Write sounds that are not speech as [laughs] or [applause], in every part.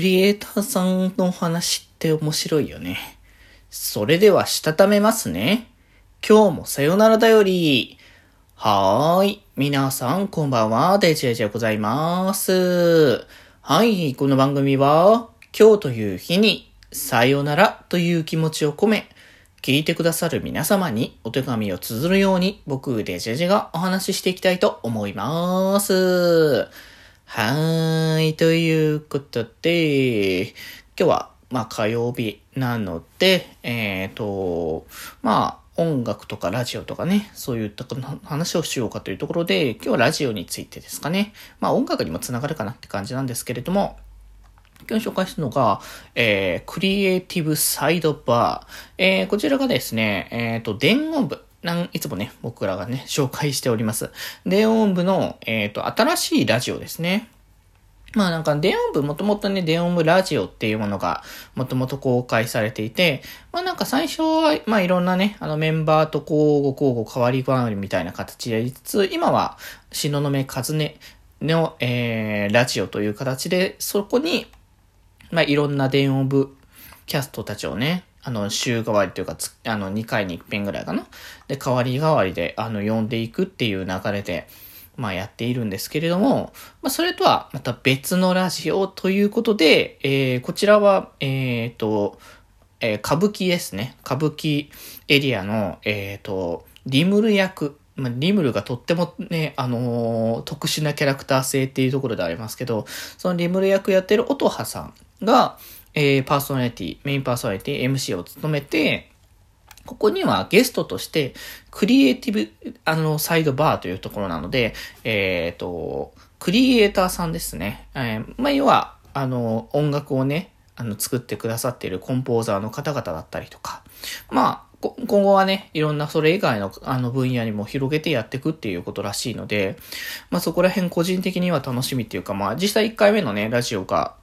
クリエイターさんの話って面白いよね。それでは、したためますね。今日もさよならだより。はーい。皆さん、こんばんは。デジェジェございます。はい。この番組は、今日という日に、さよならという気持ちを込め、聞いてくださる皆様にお手紙を綴るように、僕、デジェジェがお話ししていきたいと思います。はーい。ということで、今日は、まあ、火曜日なので、えっ、ー、と、まあ、音楽とかラジオとかね、そういった話をしようかというところで、今日はラジオについてですかね。まあ、音楽にもつながるかなって感じなんですけれども、今日紹介するのが、えー、クリエイティブサイドバー。えー、こちらがですね、えっ、ー、と、電音部。なんいつもね、僕らがね、紹介しております。電音部の、えっ、ー、と、新しいラジオですね。まあなんか、電音部、もともとね、電音部ラジオっていうものが、もともと公開されていて、まあなんか最初は、まあいろんなね、あのメンバーと交互交互変わり変わりみたいな形でやりつつ、今は、東雲和音の、えー、ラジオという形で、そこに、まあいろんな電音部キャストたちをね、あの、週替わりというか、あの、2回に1遍ぐらいかな。で、代わり代わりで、あの、呼んでいくっていう流れで、まあやっているんですけれども、まあそれとはまた別のラジオということで、えー、こちらは、え、ー、と、えー、歌舞伎ですね。歌舞伎エリアの、え、ー、と、リムル役。まあ、リムルがとってもね、あの、特殊なキャラクター性っていうところでありますけど、そのリムル役やってる音羽さんが、えー、パーソナリティ、メインパーソナリティ、MC を務めて、ここにはゲストとして、クリエイティブ、あの、サイドバーというところなので、えっ、ー、と、クリエイターさんですね。えー、まあ、要は、あの、音楽をね、あの、作ってくださっているコンポーザーの方々だったりとか、まあ、今後はね、いろんなそれ以外のあの分野にも広げてやっていくっていうことらしいので、まあそこら辺個人的には楽しみっていうか、まあ実際1回目のね、ラジオが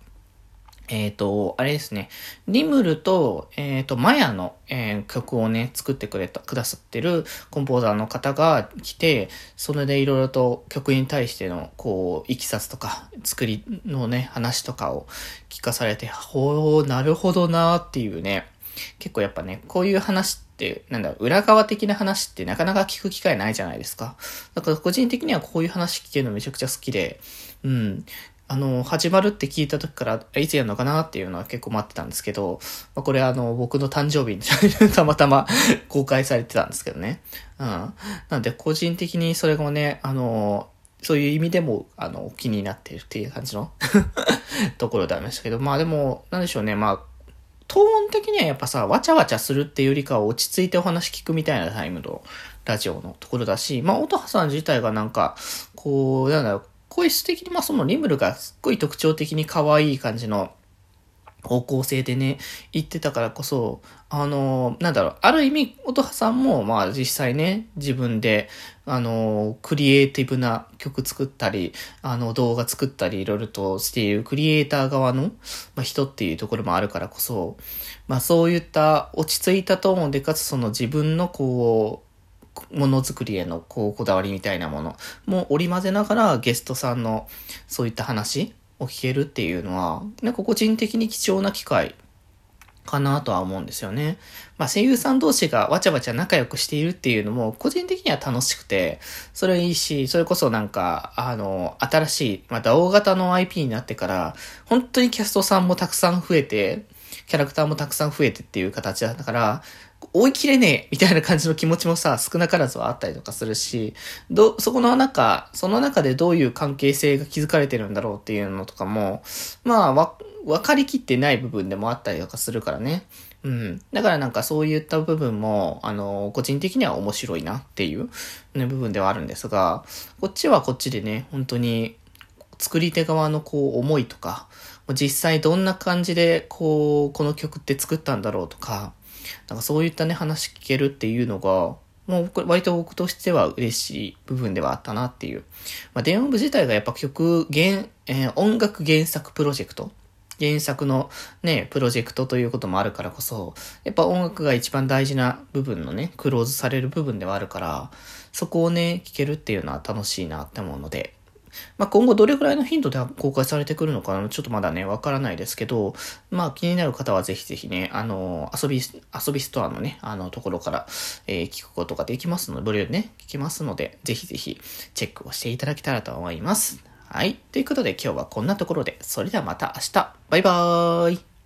えっ、ー、と、あれですね。リムルと、えっ、ー、と、マヤの、えー、曲をね、作ってくれた、くださってるコンポーザーの方が来て、それでいろいろと曲に対しての、こう、いきさつとか、作りのね、話とかを聞かされて、ほー、なるほどなーっていうね、結構やっぱね、こういう話って、なんだろう裏側的な話ってなかなか聞く機会ないじゃないですか。だから個人的にはこういう話聞けるのめちゃくちゃ好きで、うん。あの、始まるって聞いた時から、いつやるのかなっていうのは結構待ってたんですけど、まあ、これあの、僕の誕生日に [laughs] たまたま公開されてたんですけどね。うん。なんで、個人的にそれもね、あの、そういう意味でも、あの、気になっているっていう感じの [laughs] ところでありましたけど、まあでも、なんでしょうね、まあ、トーン的にはやっぱさ、わちゃわちゃするっていうよりかは落ち着いてお話聞くみたいなタイムのラジオのところだし、まあ、音羽さん自体がなんか、こう、なんだろう、声質的に、まあそのリムルがすっごい特徴的に可愛い感じの方向性でね、言ってたからこそ、あの、なんだろう、ある意味、音羽さんも、まあ実際ね、自分で、あの、クリエイティブな曲作ったり、あの、動画作ったり、いろいろとしているクリエイター側の、まあ、人っていうところもあるからこそ、まあそういった落ち着いたトーンで、かつその自分のこう、ものづくりへのこうこだわりみたいなものも織り交ぜながらゲストさんのそういった話を聞けるっていうのは、ね、個人的に貴重な機会かなとは思うんですよね。まあ声優さん同士がわちゃわちゃ仲良くしているっていうのも個人的には楽しくて、それいいし、それこそなんか、あの、新しい、また大型の IP になってから、本当にキャストさんもたくさん増えて、キャラクターもたくさん増えてっていう形だから、追い切れねえみたいな感じの気持ちもさ、少なからずはあったりとかするし、ど、そこの中、その中でどういう関係性が築かれてるんだろうっていうのとかも、まあ、わ、分かりきってない部分でもあったりとかするからね。うん。だからなんかそういった部分も、あの、個人的には面白いなっていう、ね、部分ではあるんですが、こっちはこっちでね、本当に、作り手側のこう思いとか、実際どんな感じでこう、この曲って作ったんだろうとか、なんかそういったね、話聞けるっていうのが、もう割と僕としては嬉しい部分ではあったなっていう。まあ、電音部自体がやっぱ曲、原、えー、音楽原作プロジェクト。原作のね、プロジェクトということもあるからこそ、やっぱ音楽が一番大事な部分のね、クローズされる部分ではあるから、そこをね、聞けるっていうのは楽しいなって思うので、まあ、今後どれぐらいの頻度で公開されてくるのかちょっとまだね、わからないですけど、まあ、気になる方はぜひぜひね、あの、遊び、遊びストアのね、あの、ところから、えー、聞くことができますので、無料でね、聞きますので、ぜひぜひチェックをしていただけたらと思います。はい。ということで今日はこんなところで、それではまた明日。バイバーイ。